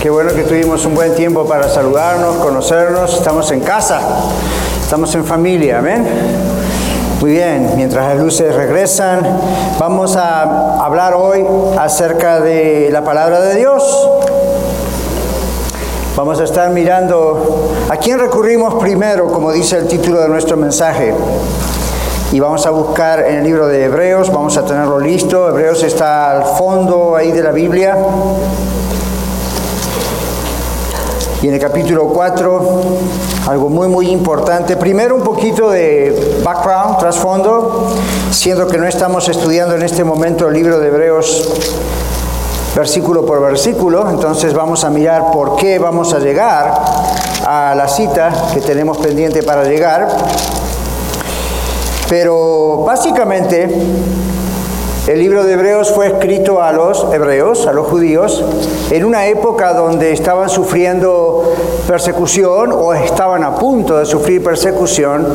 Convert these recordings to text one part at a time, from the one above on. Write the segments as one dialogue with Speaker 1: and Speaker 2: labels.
Speaker 1: Qué bueno que tuvimos un buen tiempo para saludarnos, conocernos. Estamos en casa, estamos en familia, amén. Muy bien, mientras las luces regresan, vamos a hablar hoy acerca de la palabra de Dios. Vamos a estar mirando a quién recurrimos primero, como dice el título de nuestro mensaje. Y vamos a buscar en el libro de Hebreos, vamos a tenerlo listo. Hebreos está al fondo ahí de la Biblia. Y en el capítulo 4, algo muy, muy importante. Primero un poquito de background, trasfondo, siendo que no estamos estudiando en este momento el libro de Hebreos versículo por versículo, entonces vamos a mirar por qué vamos a llegar a la cita que tenemos pendiente para llegar. Pero básicamente el libro de Hebreos fue escrito a los hebreos, a los judíos, en una época donde estaban sufriendo persecución o estaban a punto de sufrir persecución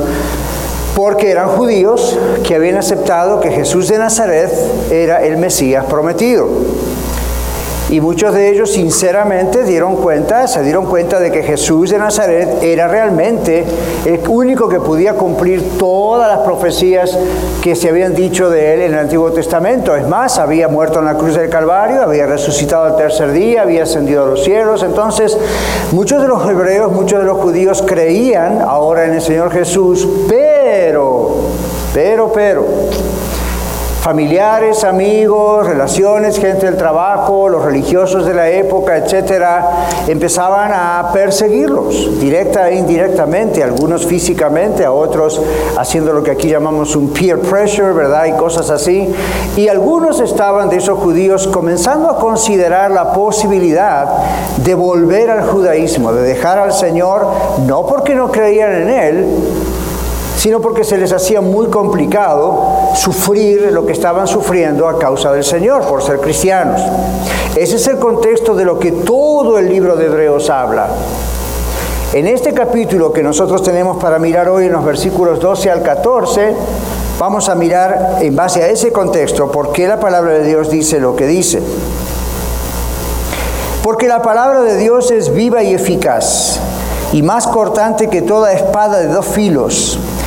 Speaker 1: porque eran judíos que habían aceptado que Jesús de Nazaret era el Mesías prometido. Y muchos de ellos sinceramente dieron cuenta, se dieron cuenta de que Jesús de Nazaret era realmente el único que podía cumplir todas las profecías que se habían dicho de él en el Antiguo Testamento. Es más, había muerto en la cruz del Calvario, había resucitado al tercer día, había ascendido a los cielos. Entonces, muchos de los hebreos, muchos de los judíos creían ahora en el Señor Jesús, pero, pero, pero, familiares, amigos, relaciones, gente del trabajo, los religiosos de la época, etcétera, empezaban a perseguirlos, directa e indirectamente, algunos físicamente, a otros haciendo lo que aquí llamamos un peer pressure, ¿verdad? Y cosas así. Y algunos estaban de esos judíos comenzando a considerar la posibilidad de volver al judaísmo, de dejar al Señor, no porque no creían en Él, sino porque se les hacía muy complicado sufrir lo que estaban sufriendo a causa del Señor, por ser cristianos. Ese es el contexto de lo que todo el libro de Hebreos habla. En este capítulo que nosotros tenemos para mirar hoy en los versículos 12 al 14, vamos a mirar en base a ese contexto por qué la palabra de Dios dice lo que dice. Porque la palabra de Dios es viva y eficaz y más cortante que toda espada de dos filos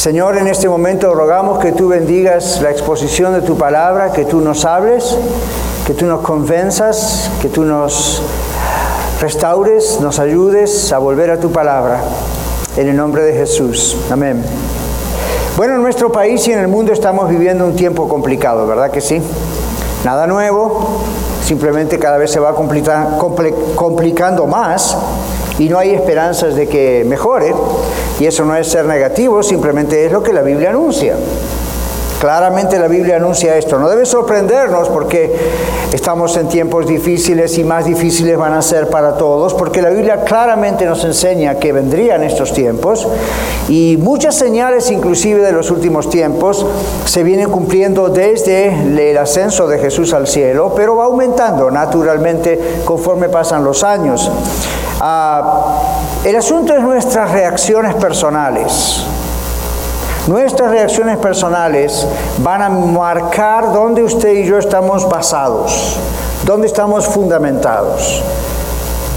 Speaker 1: Señor, en este momento rogamos que tú bendigas la exposición de tu palabra, que tú nos hables, que tú nos convenzas, que tú nos restaures, nos ayudes a volver a tu palabra. En el nombre de Jesús. Amén. Bueno, en nuestro país y en el mundo estamos viviendo un tiempo complicado, ¿verdad que sí? Nada nuevo, simplemente cada vez se va complicando más y no hay esperanzas de que mejore. Y eso no es ser negativo, simplemente es lo que la Biblia anuncia. Claramente la Biblia anuncia esto. No debe sorprendernos porque estamos en tiempos difíciles y más difíciles van a ser para todos, porque la Biblia claramente nos enseña que vendrían estos tiempos y muchas señales inclusive de los últimos tiempos se vienen cumpliendo desde el ascenso de Jesús al cielo, pero va aumentando naturalmente conforme pasan los años. Ah, el asunto es nuestras reacciones personales. Nuestras reacciones personales van a marcar dónde usted y yo estamos basados, dónde estamos fundamentados.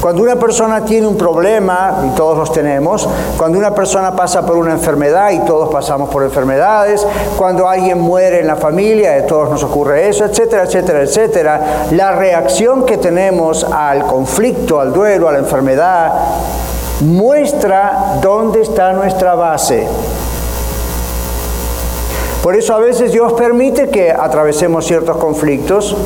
Speaker 1: Cuando una persona tiene un problema, y todos los tenemos, cuando una persona pasa por una enfermedad, y todos pasamos por enfermedades, cuando alguien muere en la familia, a todos nos ocurre eso, etcétera, etcétera, etcétera, la reacción que tenemos al conflicto, al duelo, a la enfermedad, muestra dónde está nuestra base. Por eso a veces Dios permite que atravesemos ciertos conflictos,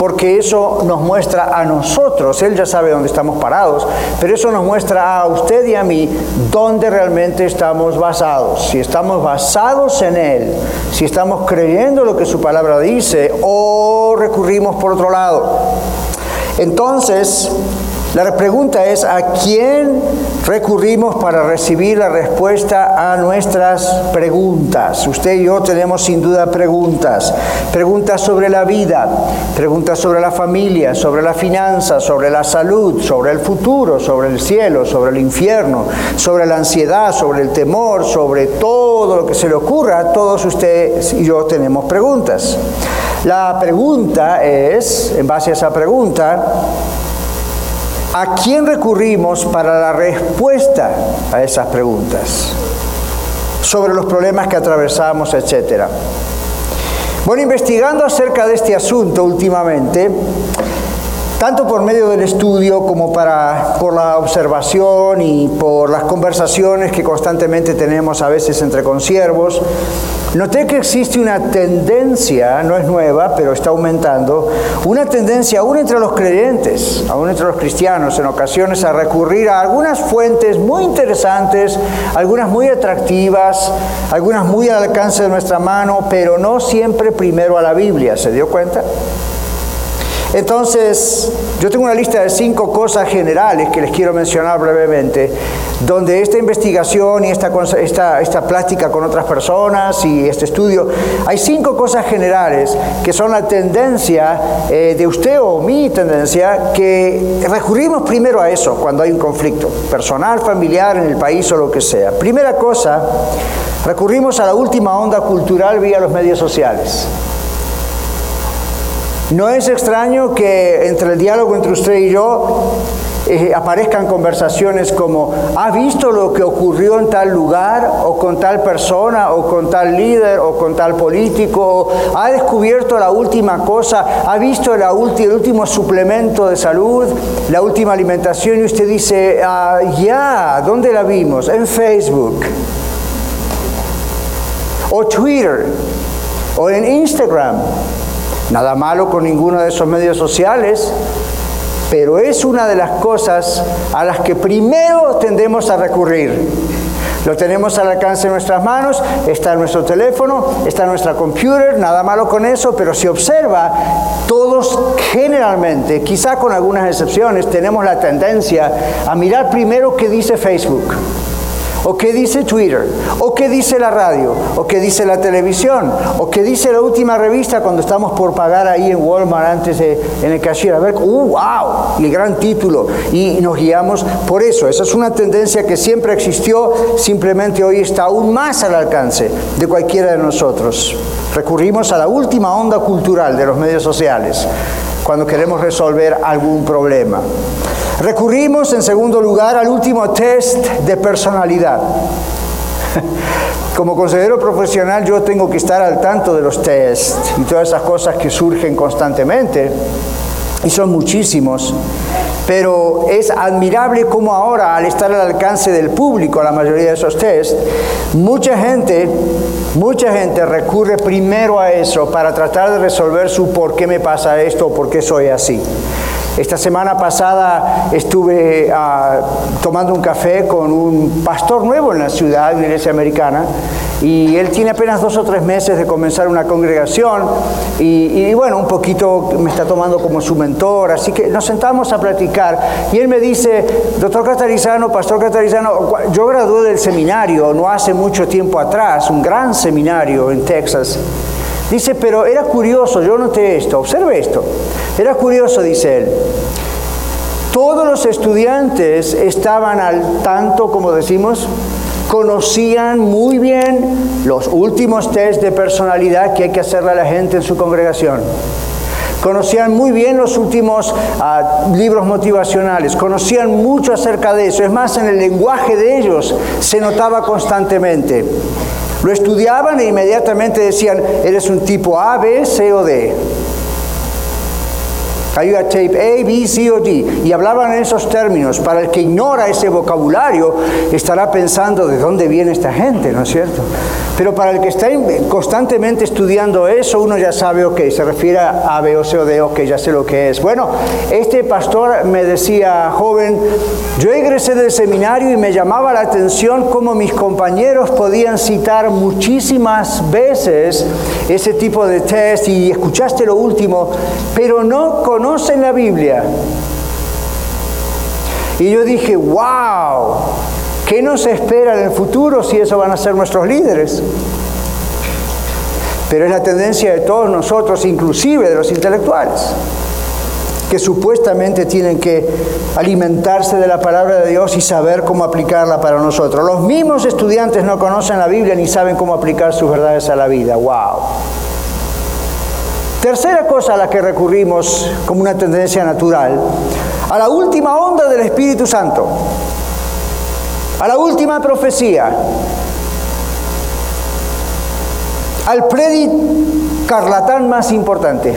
Speaker 1: porque eso nos muestra a nosotros, Él ya sabe dónde estamos parados, pero eso nos muestra a usted y a mí dónde realmente estamos basados, si estamos basados en Él, si estamos creyendo lo que su palabra dice o recurrimos por otro lado. Entonces, la pregunta es, ¿a quién recurrimos para recibir la respuesta a nuestras preguntas? Usted y yo tenemos sin duda preguntas. Preguntas sobre la vida, preguntas sobre la familia, sobre la finanza, sobre la salud, sobre el futuro, sobre el cielo, sobre el infierno, sobre la ansiedad, sobre el temor, sobre todo lo que se le ocurra. Todos ustedes y yo tenemos preguntas. La pregunta es, en base a esa pregunta, ¿A quién recurrimos para la respuesta a esas preguntas? Sobre los problemas que atravesamos, etcétera. Bueno, investigando acerca de este asunto últimamente, tanto por medio del estudio como para, por la observación y por las conversaciones que constantemente tenemos a veces entre consiervos, Noté que existe una tendencia, no es nueva, pero está aumentando, una tendencia aún entre los creyentes, aún entre los cristianos en ocasiones, a recurrir a algunas fuentes muy interesantes, algunas muy atractivas, algunas muy al alcance de nuestra mano, pero no siempre primero a la Biblia. ¿Se dio cuenta? Entonces, yo tengo una lista de cinco cosas generales que les quiero mencionar brevemente, donde esta investigación y esta, esta, esta plática con otras personas y este estudio, hay cinco cosas generales que son la tendencia eh, de usted o mi tendencia, que recurrimos primero a eso cuando hay un conflicto personal, familiar, en el país o lo que sea. Primera cosa, recurrimos a la última onda cultural vía los medios sociales. No es extraño que entre el diálogo entre usted y yo eh, aparezcan conversaciones como, ¿ha visto lo que ocurrió en tal lugar o con tal persona o con tal líder o con tal político? ¿Ha descubierto la última cosa? ¿Ha visto el último suplemento de salud? ¿La última alimentación? Y usted dice, ah, ya, ¿dónde la vimos? En Facebook. O Twitter. O en Instagram. Nada malo con ninguno de esos medios sociales, pero es una de las cosas a las que primero tendemos a recurrir. Lo tenemos al alcance de nuestras manos, está en nuestro teléfono, está en nuestra computer, nada malo con eso, pero si observa, todos generalmente, quizá con algunas excepciones, tenemos la tendencia a mirar primero qué dice Facebook o qué dice Twitter, o qué dice la radio, o qué dice la televisión, o qué dice la última revista cuando estamos por pagar ahí en Walmart antes de, en el cashier. A ver, ¡uh, wow! El gran título. Y nos guiamos por eso. Esa es una tendencia que siempre existió, simplemente hoy está aún más al alcance de cualquiera de nosotros. Recurrimos a la última onda cultural de los medios sociales cuando queremos resolver algún problema. Recurrimos en segundo lugar al último test de personalidad. Como consejero profesional yo tengo que estar al tanto de los tests y todas esas cosas que surgen constantemente, y son muchísimos, pero es admirable cómo ahora, al estar al alcance del público, la mayoría de esos tests, mucha gente, mucha gente recurre primero a eso para tratar de resolver su por qué me pasa esto o por qué soy así. Esta semana pasada estuve ah, tomando un café con un pastor nuevo en la ciudad, la iglesia americana, y él tiene apenas dos o tres meses de comenzar una congregación y, bueno, un poquito me está tomando como su mentor, así que nos sentamos a platicar y él me dice, doctor Catarizano, pastor Catarizano, yo gradué del seminario no hace mucho tiempo atrás, un gran seminario en Texas. Dice, pero era curioso, yo noté esto, observe esto, era curioso, dice él. Todos los estudiantes estaban al tanto, como decimos, conocían muy bien los últimos test de personalidad que hay que hacerle a la gente en su congregación. Conocían muy bien los últimos ah, libros motivacionales, conocían mucho acerca de eso. Es más, en el lenguaje de ellos se notaba constantemente. Lo estudiaban e inmediatamente decían, eres un tipo A, B, C o D. Hay una tape A, B, C o D. Y hablaban en esos términos. Para el que ignora ese vocabulario, estará pensando de dónde viene esta gente, ¿no es cierto? Pero para el que está constantemente estudiando eso, uno ya sabe, ok, se refiere a B o C o D, ok, ya sé lo que es. Bueno, este pastor me decía, joven, yo egresé del seminario y me llamaba la atención cómo mis compañeros podían citar muchísimas veces ese tipo de test y escuchaste lo último, pero no conocen la Biblia. Y yo dije, wow, ¿qué nos espera en el futuro si eso van a ser nuestros líderes? Pero es la tendencia de todos nosotros, inclusive de los intelectuales que supuestamente tienen que alimentarse de la palabra de Dios y saber cómo aplicarla para nosotros. Los mismos estudiantes no conocen la Biblia ni saben cómo aplicar sus verdades a la vida. ¡Wow! Tercera cosa a la que recurrimos como una tendencia natural, a la última onda del Espíritu Santo, a la última profecía, al predicarlatán más importante.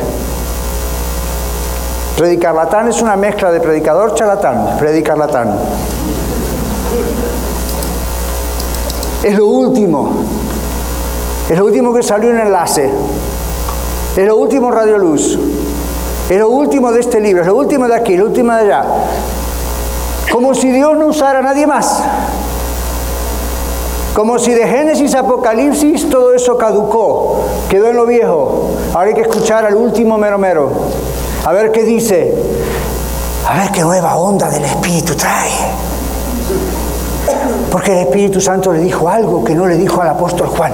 Speaker 1: Predicarlatán es una mezcla de predicador charlatán, predicarlatán. Es lo último. Es lo último que salió en enlace. Es lo último Radio Luz. Es lo último de este libro, es lo último de aquí, lo último de allá. Como si Dios no usara a nadie más. Como si de Génesis a Apocalipsis todo eso caducó, quedó en lo viejo. Ahora hay que escuchar al último mero mero. A ver qué dice. A ver qué nueva onda del Espíritu trae. Porque el Espíritu Santo le dijo algo que no le dijo al apóstol Juan.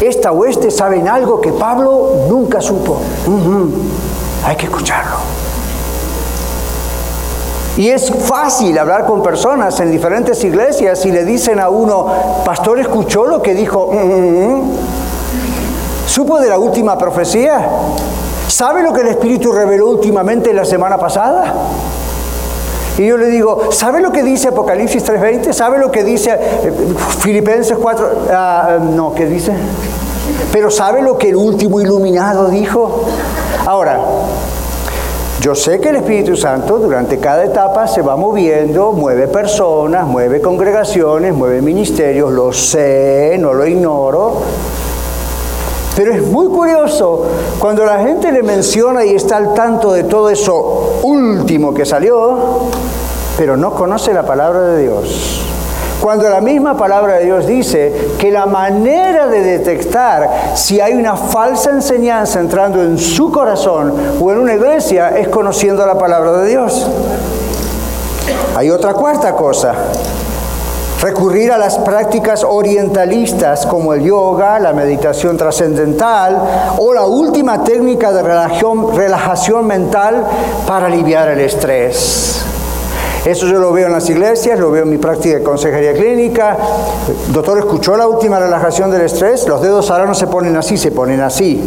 Speaker 1: Esta oeste saben algo que Pablo nunca supo. Hay que escucharlo. Y es fácil hablar con personas en diferentes iglesias y le dicen a uno, pastor, ¿escuchó lo que dijo? ¿Supo de la última profecía? ¿Sabe lo que el Espíritu reveló últimamente la semana pasada? Y yo le digo, ¿sabe lo que dice Apocalipsis 3.20? ¿Sabe lo que dice eh, Filipenses 4? Ah, no, ¿qué dice? Pero ¿sabe lo que el último iluminado dijo? Ahora, yo sé que el Espíritu Santo durante cada etapa se va moviendo, mueve personas, mueve congregaciones, mueve ministerios, lo sé, no lo ignoro. Pero es muy curioso cuando la gente le menciona y está al tanto de todo eso último que salió, pero no conoce la palabra de Dios. Cuando la misma palabra de Dios dice que la manera de detectar si hay una falsa enseñanza entrando en su corazón o en una iglesia es conociendo la palabra de Dios. Hay otra cuarta cosa recurrir a las prácticas orientalistas como el yoga, la meditación trascendental o la última técnica de relajación, mental para aliviar el estrés. Eso yo lo veo en las iglesias, lo veo en mi práctica de consejería clínica. Doctor, ¿escuchó la última relajación del estrés? Los dedos ahora no se ponen así, se ponen así.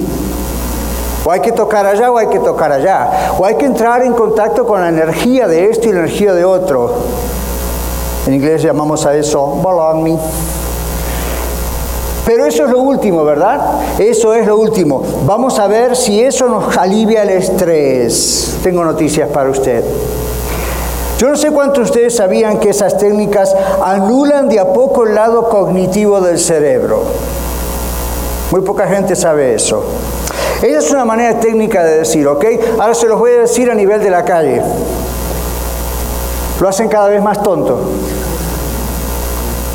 Speaker 1: O hay que tocar allá o hay que tocar allá. O hay que entrar en contacto con la energía de esto y la energía de otro. En inglés llamamos a eso me. Pero eso es lo último, ¿verdad? Eso es lo último. Vamos a ver si eso nos alivia el estrés. Tengo noticias para usted. Yo no sé cuántos de ustedes sabían que esas técnicas anulan de a poco el lado cognitivo del cerebro. Muy poca gente sabe eso. Esa es una manera técnica de decir, ¿ok? Ahora se los voy a decir a nivel de la calle. Lo hacen cada vez más tonto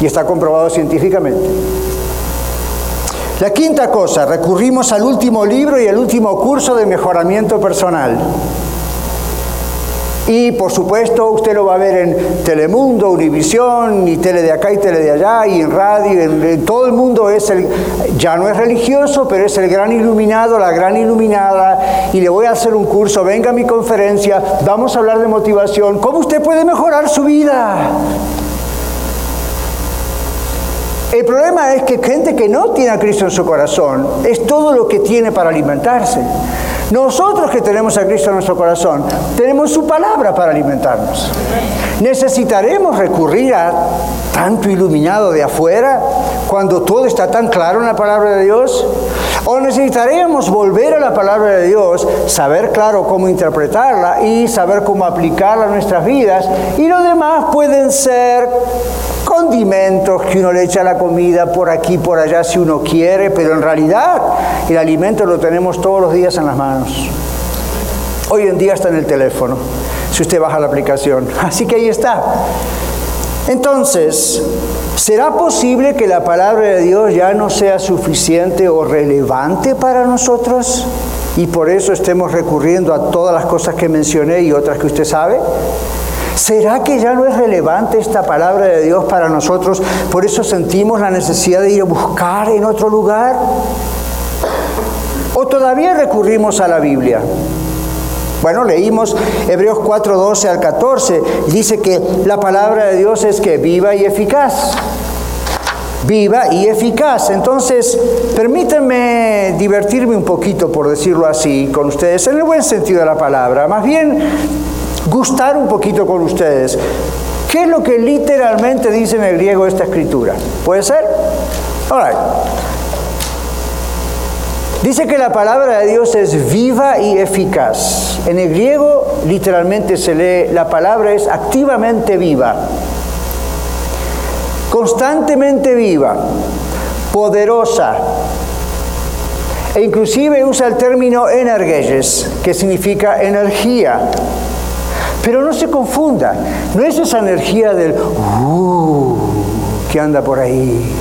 Speaker 1: y está comprobado científicamente. La quinta cosa, recurrimos al último libro y al último curso de mejoramiento personal. Y por supuesto usted lo va a ver en Telemundo, Univisión, y tele de acá y tele de allá, y en radio, en, todo el mundo es el, ya no es religioso, pero es el gran iluminado, la gran iluminada, y le voy a hacer un curso, venga a mi conferencia, vamos a hablar de motivación, cómo usted puede mejorar su vida. El problema es que gente que no tiene a Cristo en su corazón es todo lo que tiene para alimentarse. Nosotros que tenemos a Cristo en nuestro corazón, tenemos su palabra para alimentarnos. Necesitaremos recurrir a tanto iluminado de afuera cuando todo está tan claro en la palabra de Dios. O necesitaríamos volver a la palabra de Dios, saber claro cómo interpretarla y saber cómo aplicarla a nuestras vidas. Y lo demás pueden ser condimentos que uno le echa a la comida por aquí, por allá si uno quiere, pero en realidad el alimento lo tenemos todos los días en las manos. Hoy en día está en el teléfono, si usted baja la aplicación. Así que ahí está. Entonces, ¿será posible que la palabra de Dios ya no sea suficiente o relevante para nosotros? Y por eso estemos recurriendo a todas las cosas que mencioné y otras que usted sabe. ¿Será que ya no es relevante esta palabra de Dios para nosotros? Por eso sentimos la necesidad de ir a buscar en otro lugar. ¿O todavía recurrimos a la Biblia? Bueno, leímos Hebreos 4, 12 al 14. Dice que la palabra de Dios es que viva y eficaz. Viva y eficaz. Entonces, permítanme divertirme un poquito, por decirlo así, con ustedes, en el buen sentido de la palabra. Más bien, gustar un poquito con ustedes. ¿Qué es lo que literalmente dice en el griego esta escritura? ¿Puede ser? All right. Dice que la palabra de Dios es viva y eficaz. En el griego literalmente se lee, la palabra es activamente viva, constantemente viva, poderosa, e inclusive usa el término energeyes, que significa energía. Pero no se confunda, no es esa energía del uh, que anda por ahí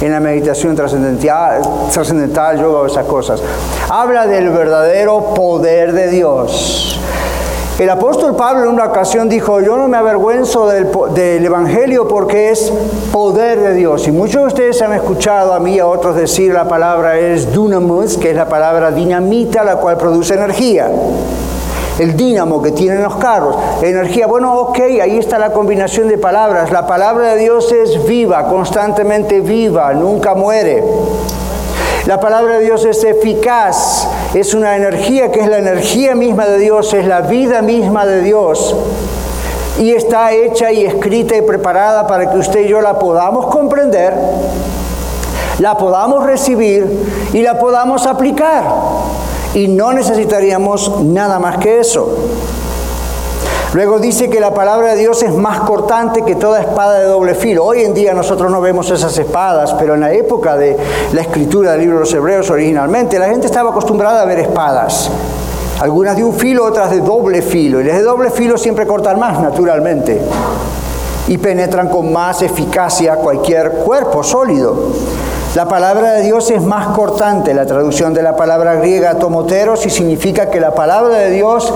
Speaker 1: en la meditación trascendental, trascendental yoga esas cosas. Habla del verdadero poder de Dios. El apóstol Pablo en una ocasión dijo, yo no me avergüenzo del, del, Evangelio porque es poder de Dios. Y muchos de ustedes han escuchado a mí y a otros decir la palabra es dunamus, que es la palabra dinamita, la cual produce energía el dínamo que tienen los carros, energía. Bueno, ok, ahí está la combinación de palabras. La palabra de Dios es viva, constantemente viva, nunca muere. La palabra de Dios es eficaz, es una energía que es la energía misma de Dios, es la vida misma de Dios. Y está hecha y escrita y preparada para que usted y yo la podamos comprender, la podamos recibir y la podamos aplicar y no necesitaríamos nada más que eso. Luego dice que la palabra de Dios es más cortante que toda espada de doble filo. Hoy en día nosotros no vemos esas espadas, pero en la época de la escritura del libro de los Hebreos originalmente, la gente estaba acostumbrada a ver espadas. Algunas de un filo, otras de doble filo. Y las de doble filo siempre cortan más, naturalmente. Y penetran con más eficacia cualquier cuerpo sólido. La palabra de Dios es más cortante, la traducción de la palabra griega tomoteros y significa que la palabra de Dios,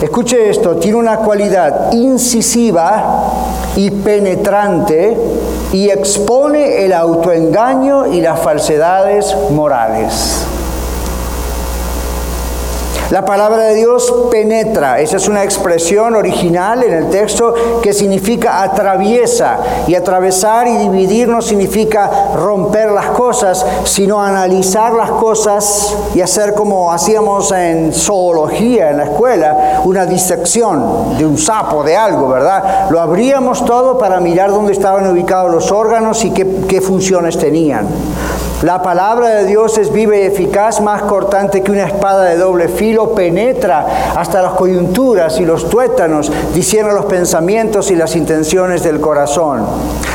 Speaker 1: escuche esto, tiene una cualidad incisiva y penetrante y expone el autoengaño y las falsedades morales. La palabra de Dios penetra, esa es una expresión original en el texto que significa atraviesa y atravesar y dividir no significa romper las cosas, sino analizar las cosas y hacer como hacíamos en zoología en la escuela, una disección de un sapo, de algo, ¿verdad? Lo abríamos todo para mirar dónde estaban ubicados los órganos y qué, qué funciones tenían. La palabra de Dios es viva y eficaz, más cortante que una espada de doble filo, penetra hasta las coyunturas y los tuétanos, diciendo los pensamientos y las intenciones del corazón.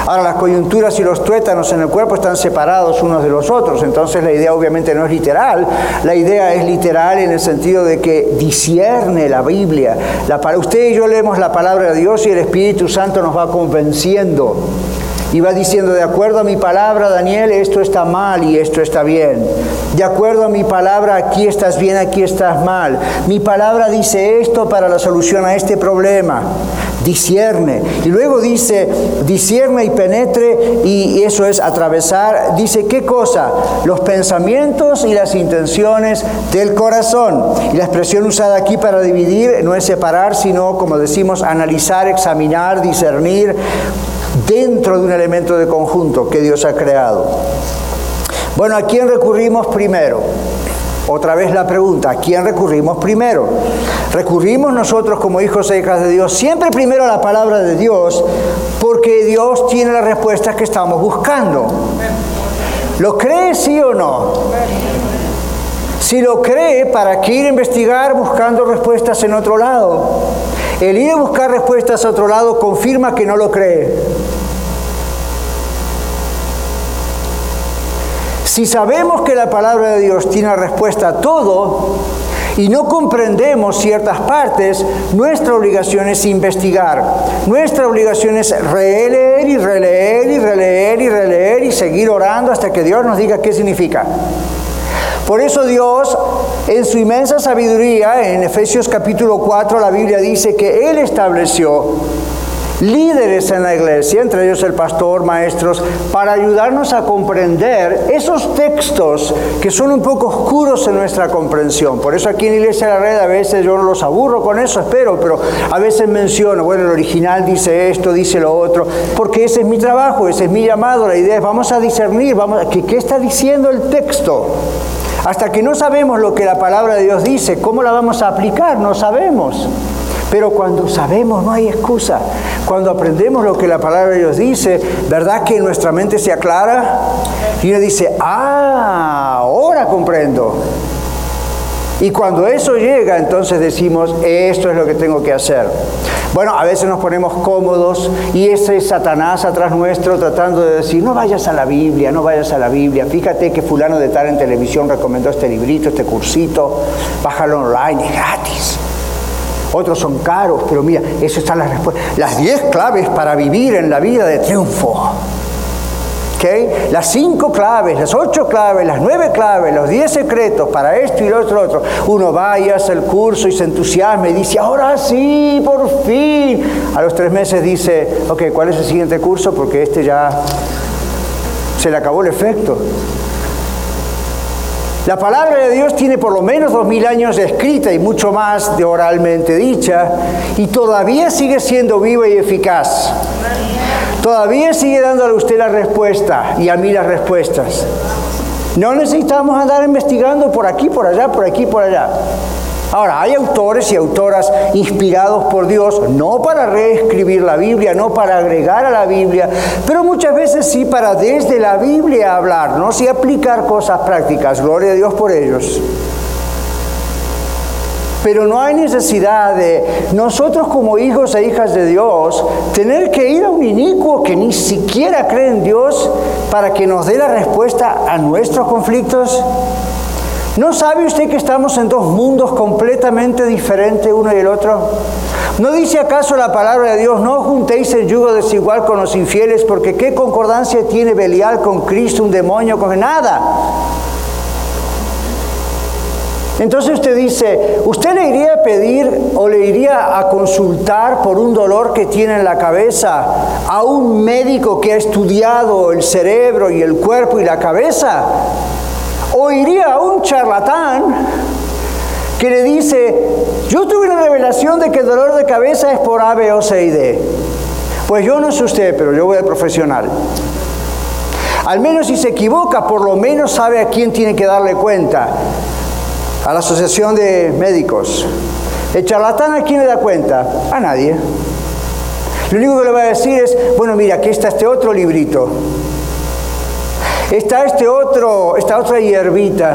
Speaker 1: Ahora, las coyunturas y los tuétanos en el cuerpo están separados unos de los otros, entonces la idea obviamente no es literal, la idea es literal en el sentido de que discierne la Biblia. La, usted y yo leemos la palabra de Dios y el Espíritu Santo nos va convenciendo y va diciendo, de acuerdo a mi palabra, Daniel, esto está mal y esto está bien. De acuerdo a mi palabra, aquí estás bien, aquí estás mal. Mi palabra dice esto para la solución a este problema. Discierne. Y luego dice, discierne y penetre, y eso es atravesar. Dice, ¿qué cosa? Los pensamientos y las intenciones del corazón. Y la expresión usada aquí para dividir no es separar, sino, como decimos, analizar, examinar, discernir dentro de un elemento de conjunto que Dios ha creado. Bueno, ¿a quién recurrimos primero? Otra vez la pregunta, ¿a quién recurrimos primero? Recurrimos nosotros como hijos e hijas de Dios siempre primero a la palabra de Dios porque Dios tiene las respuestas que estamos buscando. ¿Lo crees sí o no? Si lo cree, ¿para qué ir a investigar buscando respuestas en otro lado? El ir a buscar respuestas a otro lado confirma que no lo cree. Si sabemos que la palabra de Dios tiene respuesta a todo y no comprendemos ciertas partes, nuestra obligación es investigar. Nuestra obligación es releer y releer y releer y releer y seguir orando hasta que Dios nos diga qué significa. Por eso Dios, en su inmensa sabiduría, en Efesios capítulo 4, la Biblia dice que Él estableció líderes en la iglesia, entre ellos el pastor, maestros, para ayudarnos a comprender esos textos que son un poco oscuros en nuestra comprensión. Por eso aquí en Iglesia de la Red a veces yo no los aburro con eso, espero, pero a veces menciono, bueno, el original dice esto, dice lo otro, porque ese es mi trabajo, ese es mi llamado, la idea es vamos a discernir, vamos, ¿qué, qué está diciendo el texto? Hasta que no sabemos lo que la palabra de Dios dice, ¿cómo la vamos a aplicar? No sabemos. Pero cuando sabemos no hay excusa. Cuando aprendemos lo que la palabra de Dios dice, ¿verdad que nuestra mente se aclara? Y uno dice, ah, ahora comprendo. Y cuando eso llega, entonces decimos, esto es lo que tengo que hacer. Bueno, a veces nos ponemos cómodos y ese es Satanás atrás nuestro tratando de decir, no vayas a la Biblia, no vayas a la Biblia. Fíjate que fulano de tal en televisión recomendó este librito, este cursito, bájalo online, es gratis otros son caros, pero mira, eso están las respuestas. Las 10 claves para vivir en la vida de triunfo. ¿Okay? Las cinco claves, las ocho claves, las nueve claves, los diez secretos para esto y lo otro, otro. Uno va y hace el curso y se entusiasma y dice, ahora sí, por fin. A los tres meses dice, ok, ¿cuál es el siguiente curso? Porque este ya se le acabó el efecto. La palabra de Dios tiene por lo menos dos mil años escrita y mucho más de oralmente dicha y todavía sigue siendo viva y eficaz. Todavía sigue dándole a usted la respuesta y a mí las respuestas. No necesitamos andar investigando por aquí, por allá, por aquí, por allá. Ahora, hay autores y autoras inspirados por Dios, no para reescribir la Biblia, no para agregar a la Biblia, pero muchas veces sí para desde la Biblia hablarnos y aplicar cosas prácticas. Gloria a Dios por ellos. Pero no hay necesidad de nosotros como hijos e hijas de Dios tener que ir a un inicuo que ni siquiera cree en Dios para que nos dé la respuesta a nuestros conflictos. ¿No sabe usted que estamos en dos mundos completamente diferentes uno y el otro? ¿No dice acaso la palabra de Dios, no juntéis el yugo desigual con los infieles, porque qué concordancia tiene Belial con Cristo, un demonio, con nada? Entonces usted dice, ¿usted le iría a pedir o le iría a consultar por un dolor que tiene en la cabeza a un médico que ha estudiado el cerebro y el cuerpo y la cabeza? O iría a un charlatán que le dice, yo tuve una revelación de que el dolor de cabeza es por A, B, O, C y D. Pues yo no sé usted, pero yo voy al profesional. Al menos si se equivoca, por lo menos sabe a quién tiene que darle cuenta. A la Asociación de Médicos. El charlatán a quién le da cuenta? A nadie. Lo único que le va a decir es, bueno, mira, aquí está este otro librito. Está este otro, esta otra hierbita.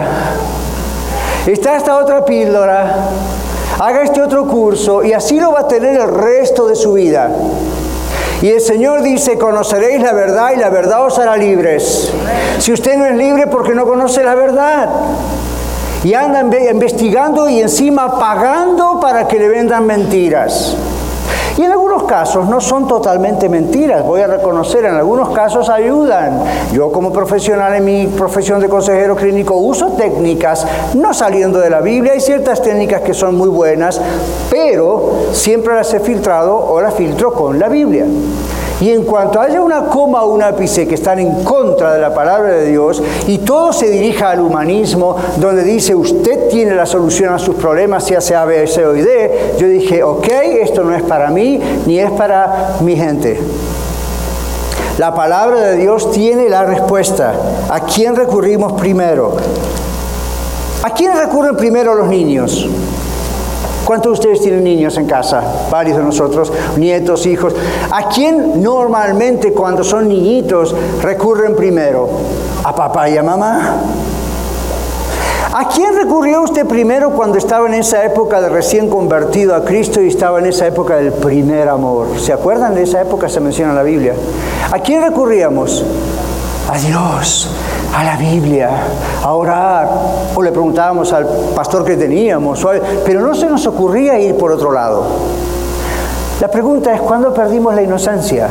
Speaker 1: Está esta otra píldora. Haga este otro curso y así lo va a tener el resto de su vida. Y el Señor dice, conoceréis la verdad y la verdad os hará libres. Si usted no es libre porque no conoce la verdad. Y anda investigando y encima pagando para que le vendan mentiras. Y en algunos casos no son totalmente mentiras, voy a reconocer, en algunos casos ayudan. Yo como profesional en mi profesión de consejero clínico uso técnicas, no saliendo de la Biblia, hay ciertas técnicas que son muy buenas, pero siempre las he filtrado o las filtro con la Biblia. Y en cuanto haya una coma o un ápice que están en contra de la palabra de Dios y todo se dirija al humanismo, donde dice usted tiene la solución a sus problemas, sea A, B, C o D, yo dije, ok, esto no es para mí ni es para mi gente. La palabra de Dios tiene la respuesta. ¿A quién recurrimos primero? ¿A quién recurren primero los niños? ¿Cuántos de ustedes tienen niños en casa? Varios de nosotros, nietos, hijos. ¿A quién normalmente cuando son niñitos recurren primero? ¿A papá y a mamá? ¿A quién recurrió usted primero cuando estaba en esa época de recién convertido a Cristo y estaba en esa época del primer amor? ¿Se acuerdan de esa época? Se menciona en la Biblia. ¿A quién recurríamos? A Dios, a la Biblia, a orar. O le preguntábamos al pastor que teníamos, pero no se nos ocurría ir por otro lado. La pregunta es, ¿cuándo perdimos la inocencia?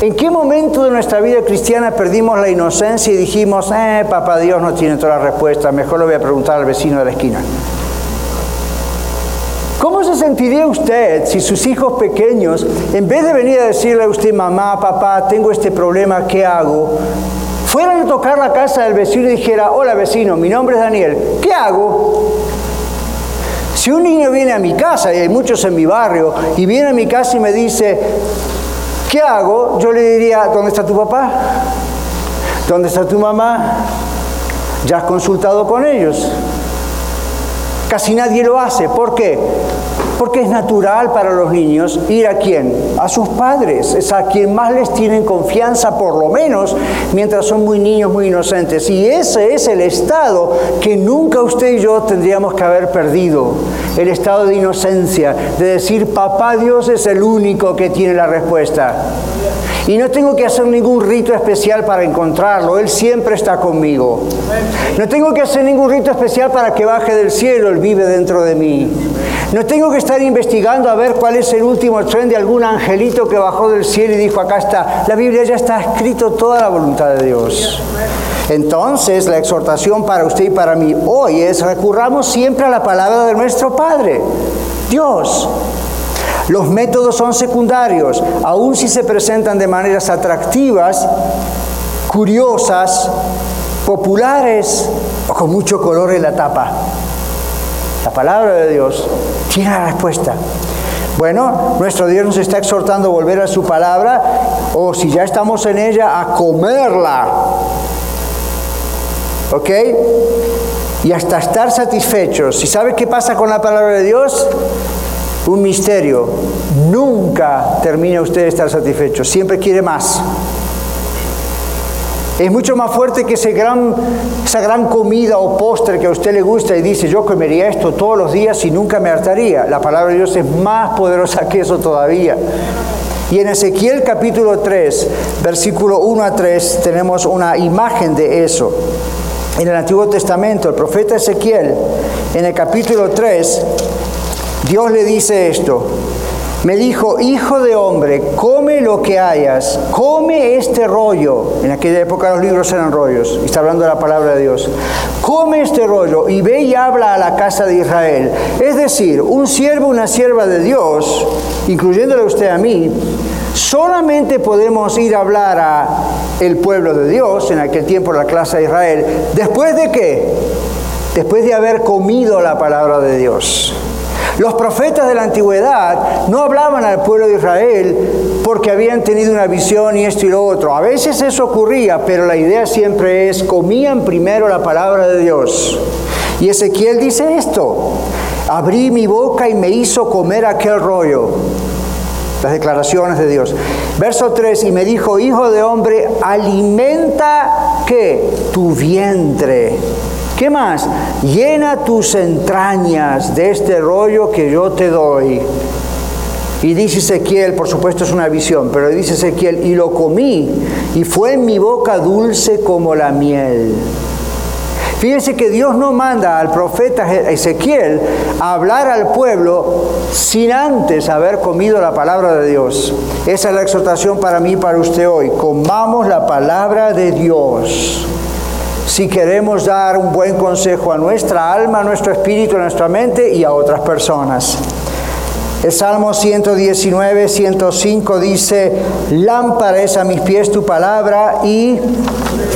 Speaker 1: ¿En qué momento de nuestra vida cristiana perdimos la inocencia y dijimos, eh, papá Dios no tiene todas las respuestas, mejor lo voy a preguntar al vecino de la esquina? ¿Cómo se sentiría usted si sus hijos pequeños, en vez de venir a decirle a usted, mamá, papá, tengo este problema, ¿qué hago? Fueran a tocar la casa del vecino y dijera, hola vecino, mi nombre es Daniel, ¿qué hago? Si un niño viene a mi casa, y hay muchos en mi barrio, y viene a mi casa y me dice, ¿Qué hago? Yo le diría, ¿dónde está tu papá? ¿Dónde está tu mamá? ¿Ya has consultado con ellos? Casi nadie lo hace. ¿Por qué? Porque es natural para los niños ir a quién? A sus padres. Es a quien más les tienen confianza, por lo menos, mientras son muy niños, muy inocentes. Y ese es el estado que nunca usted y yo tendríamos que haber perdido. El estado de inocencia, de decir, papá Dios es el único que tiene la respuesta. Y no tengo que hacer ningún rito especial para encontrarlo, Él siempre está conmigo. No tengo que hacer ningún rito especial para que baje del cielo, Él vive dentro de mí. No tengo que estar investigando a ver cuál es el último tren de algún angelito que bajó del cielo y dijo, acá está. La Biblia ya está escrito toda la voluntad de Dios. Entonces, la exhortación para usted y para mí hoy es recurramos siempre a la palabra de nuestro Padre, Dios. Los métodos son secundarios, aun si se presentan de maneras atractivas, curiosas, populares o con mucho color en la tapa. La palabra de Dios tiene la respuesta. Bueno, nuestro Dios nos está exhortando a volver a su palabra o si ya estamos en ella, a comerla. ¿Ok? Y hasta estar satisfechos. ¿Y sabe qué pasa con la palabra de Dios? un misterio. Nunca termina usted de estar satisfecho, siempre quiere más. Es mucho más fuerte que esa gran comida o postre que a usted le gusta y dice, yo comería esto todos los días y nunca me hartaría. La palabra de Dios es más poderosa que eso todavía. Y en Ezequiel capítulo 3, versículo 1 a 3, tenemos una imagen de eso. En el Antiguo Testamento, el profeta Ezequiel, en el capítulo 3, Dios le dice esto. Me dijo, hijo de hombre, come lo que hayas, come este rollo. En aquella época los libros eran rollos, está hablando de la palabra de Dios. Come este rollo y ve y habla a la casa de Israel. Es decir, un siervo, una sierva de Dios, incluyéndole usted a mí, solamente podemos ir a hablar a el pueblo de Dios, en aquel tiempo la clase de Israel, después de qué? Después de haber comido la palabra de Dios. Los profetas de la antigüedad no hablaban al pueblo de Israel porque habían tenido una visión y esto y lo otro. A veces eso ocurría, pero la idea siempre es, comían primero la palabra de Dios. Y Ezequiel dice esto, abrí mi boca y me hizo comer aquel rollo. Las declaraciones de Dios. Verso 3, y me dijo, hijo de hombre, alimenta qué? Tu vientre ¿Qué más? Llena tus entrañas de este rollo que yo te doy. Y dice Ezequiel, por supuesto es una visión, pero dice Ezequiel, y lo comí, y fue en mi boca dulce como la miel. Fíjense que Dios no manda al profeta Ezequiel a hablar al pueblo sin antes haber comido la palabra de Dios. Esa es la exhortación para mí y para usted hoy. Comamos la palabra de Dios si queremos dar un buen consejo a nuestra alma, a nuestro espíritu, a nuestra mente y a otras personas. El Salmo 119, 105 dice, lámpara es a mis pies tu palabra y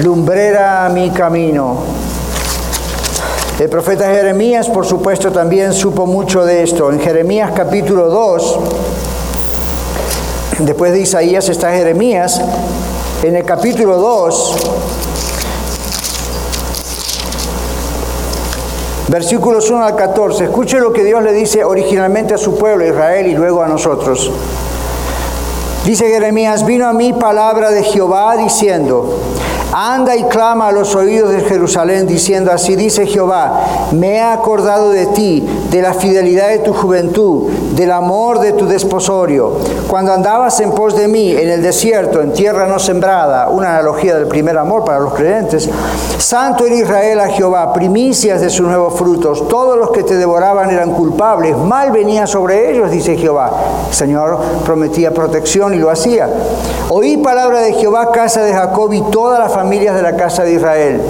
Speaker 1: lumbrera a mi camino. El profeta Jeremías, por supuesto, también supo mucho de esto. En Jeremías capítulo 2, después de Isaías está Jeremías, en el capítulo 2, Versículos 1 al 14. Escuche lo que Dios le dice originalmente a su pueblo, Israel, y luego a nosotros. Dice Jeremías, vino a mí palabra de Jehová diciendo, Anda y clama a los oídos de Jerusalén diciendo, así dice Jehová, me he acordado de ti, de la fidelidad de tu juventud, del amor de tu desposorio, cuando andabas en pos de mí en el desierto, en tierra no sembrada, una analogía del primer amor para los creyentes. Santo era Israel a Jehová, primicias de sus nuevos frutos, todos los que te devoraban eran culpables, mal venía sobre ellos, dice Jehová. El Señor prometía protección y lo hacía. Oí palabra de Jehová, casa de Jacob y todas las familias de la casa de Israel.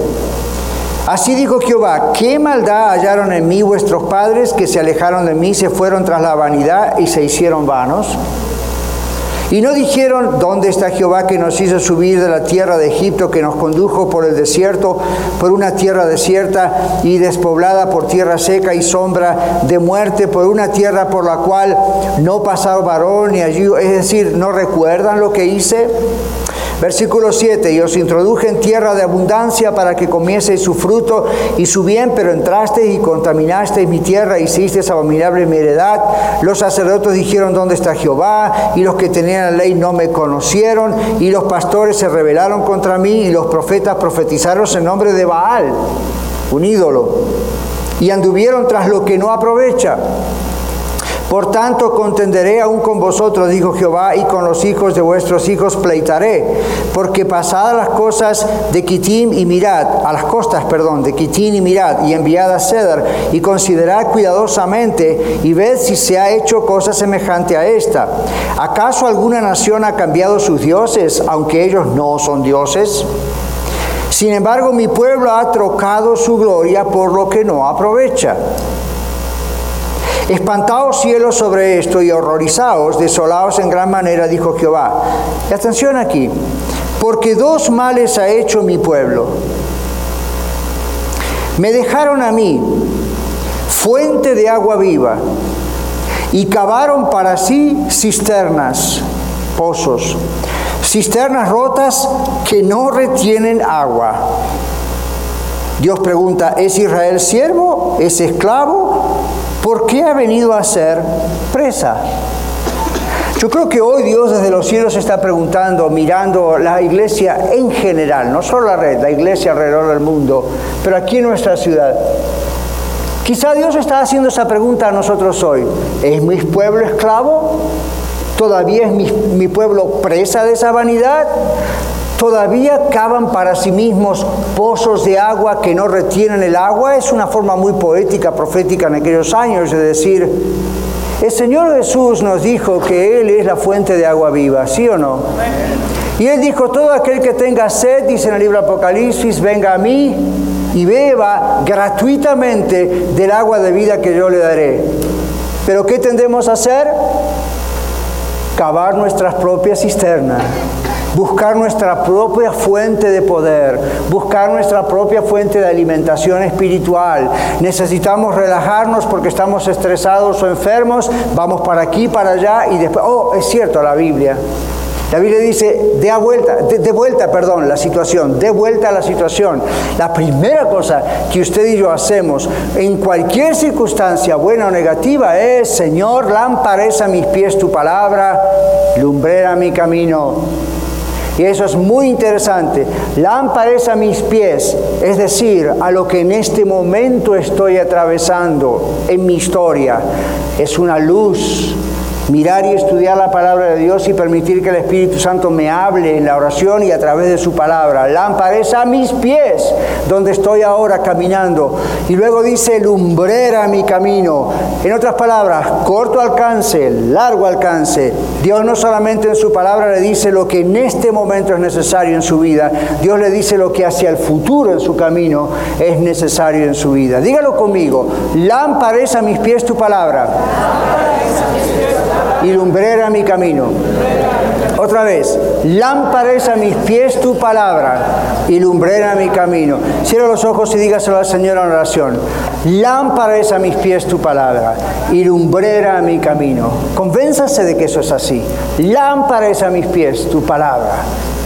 Speaker 1: Así dijo Jehová, ¿qué maldad hallaron en mí vuestros padres que se alejaron de mí, se fueron tras la vanidad y se hicieron vanos? Y no dijeron, ¿dónde está Jehová que nos hizo subir de la tierra de Egipto, que nos condujo por el desierto, por una tierra desierta y despoblada por tierra seca y sombra de muerte, por una tierra por la cual no pasaron varón ni allí? Es decir, ¿no recuerdan lo que hice? Versículo 7, y os introduje en tierra de abundancia para que comieseis su fruto y su bien, pero entrasteis y contaminasteis mi tierra, hicisteis abominable mi heredad. Los sacerdotes dijeron, ¿dónde está Jehová? Y los que tenían la ley no me conocieron, y los pastores se rebelaron contra mí, y los profetas profetizaron en nombre de Baal, un ídolo, y anduvieron tras lo que no aprovecha. Por tanto, contenderé aún con vosotros, dijo Jehová, y con los hijos de vuestros hijos pleitaré, porque pasadas las cosas de Kitim y Mirad, a las costas, perdón, de Kitim y Mirad, y enviada a Cedar, y considerad cuidadosamente, y ved si se ha hecho cosa semejante a esta. ¿Acaso alguna nación ha cambiado sus dioses, aunque ellos no son dioses? Sin embargo, mi pueblo ha trocado su gloria por lo que no aprovecha. Espantaos cielos sobre esto y horrorizaos, desolaos en gran manera, dijo Jehová. Y atención aquí, porque dos males ha hecho mi pueblo. Me dejaron a mí fuente de agua viva y cavaron para sí cisternas, pozos, cisternas rotas que no retienen agua. Dios pregunta, ¿es Israel siervo? ¿Es esclavo? ¿Por qué ha venido a ser presa? Yo creo que hoy Dios desde los cielos está preguntando, mirando la iglesia en general, no solo la red, la iglesia alrededor del mundo, pero aquí en nuestra ciudad. Quizá Dios está haciendo esa pregunta a nosotros hoy. ¿Es mi pueblo esclavo? ¿Todavía es mi, mi pueblo presa de esa vanidad? Todavía cavan para sí mismos pozos de agua que no retienen el agua. Es una forma muy poética, profética en aquellos años de decir, el Señor Jesús nos dijo que Él es la fuente de agua viva, ¿sí o no? Y Él dijo, todo aquel que tenga sed, dice en el libro Apocalipsis, venga a mí y beba gratuitamente del agua de vida que yo le daré. Pero ¿qué tendremos a hacer? Cavar nuestras propias cisternas buscar nuestra propia fuente de poder, buscar nuestra propia fuente de alimentación espiritual. Necesitamos relajarnos porque estamos estresados o enfermos, vamos para aquí, para allá y después, oh, es cierto la Biblia. La Biblia dice, de vuelta, de, vuelta, perdón, la situación, de vuelta a la situación. La primera cosa que usted y yo hacemos en cualquier circunstancia, buena o negativa, es, Señor, lámpara a mis pies tu palabra, lumbrera mi camino. Y eso es muy interesante. Lámpara es a mis pies, es decir, a lo que en este momento estoy atravesando en mi historia. Es una luz mirar y estudiar la palabra de Dios y permitir que el Espíritu Santo me hable en la oración y a través de su palabra. Lámpara a mis pies, donde estoy ahora caminando. Y luego dice, lumbrera mi camino. En otras palabras, corto alcance, largo alcance. Dios no solamente en su palabra le dice lo que en este momento es necesario en su vida, Dios le dice lo que hacia el futuro en su camino es necesario en su vida. Dígalo conmigo, lámpara a mis pies tu palabra y lumbrera mi camino. Otra vez, lámpara es a mis pies tu palabra y lumbrera mi camino. Cierra los ojos y dígaselo al Señor en oración. Lámpara es a mis pies tu palabra y lumbrera mi camino. Convénzase de que eso es así. Lámpara es a mis pies tu palabra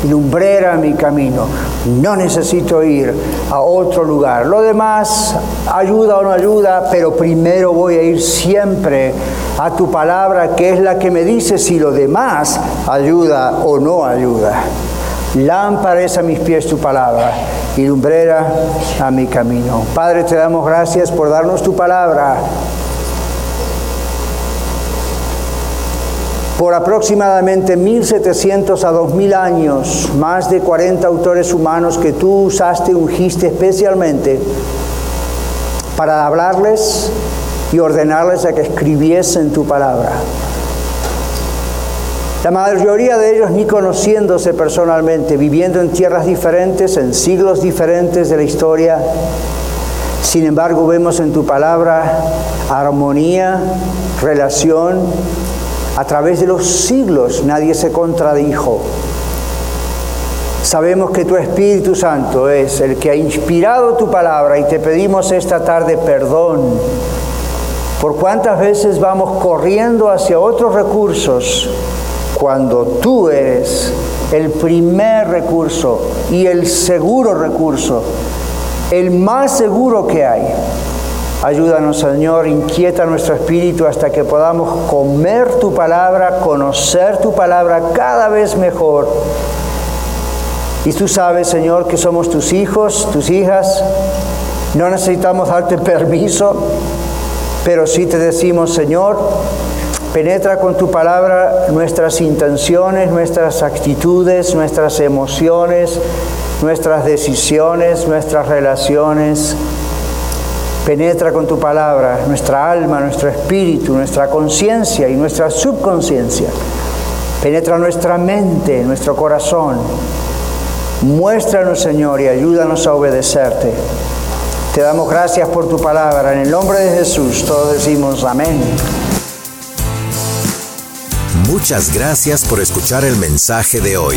Speaker 1: lumbrera mi camino. No necesito ir a otro lugar. Lo demás ayuda o no ayuda, pero primero voy a ir siempre a tu palabra, que es la que me dice si lo demás ayuda o no ayuda. Lámpara es a mis pies tu palabra y lumbrera a mi camino. Padre, te damos gracias por darnos tu palabra. Por aproximadamente 1700 a 2000 años, más de 40 autores humanos que tú usaste, ungiste especialmente para hablarles y ordenarles a que escribiesen tu palabra. La mayoría de ellos ni conociéndose personalmente, viviendo en tierras diferentes, en siglos diferentes de la historia. Sin embargo, vemos en tu palabra armonía, relación. A través de los siglos nadie se contradijo. Sabemos que tu Espíritu Santo es el que ha inspirado tu palabra y te pedimos esta tarde perdón por cuántas veces vamos corriendo hacia otros recursos cuando tú eres el primer recurso y el seguro recurso, el más seguro que hay. Ayúdanos, Señor, inquieta nuestro espíritu hasta que podamos comer tu palabra, conocer tu palabra cada vez mejor. Y tú sabes, Señor, que somos tus hijos, tus hijas. No necesitamos darte permiso, pero sí te decimos, Señor, Penetra con tu palabra nuestras intenciones, nuestras actitudes, nuestras emociones, nuestras decisiones, nuestras relaciones. Penetra con tu palabra nuestra alma, nuestro espíritu, nuestra conciencia y nuestra subconsciencia. Penetra nuestra mente, nuestro corazón. Muéstranos, Señor, y ayúdanos a obedecerte. Te damos gracias por tu palabra. En el nombre de Jesús, todos decimos amén.
Speaker 2: Muchas gracias por escuchar el mensaje de hoy.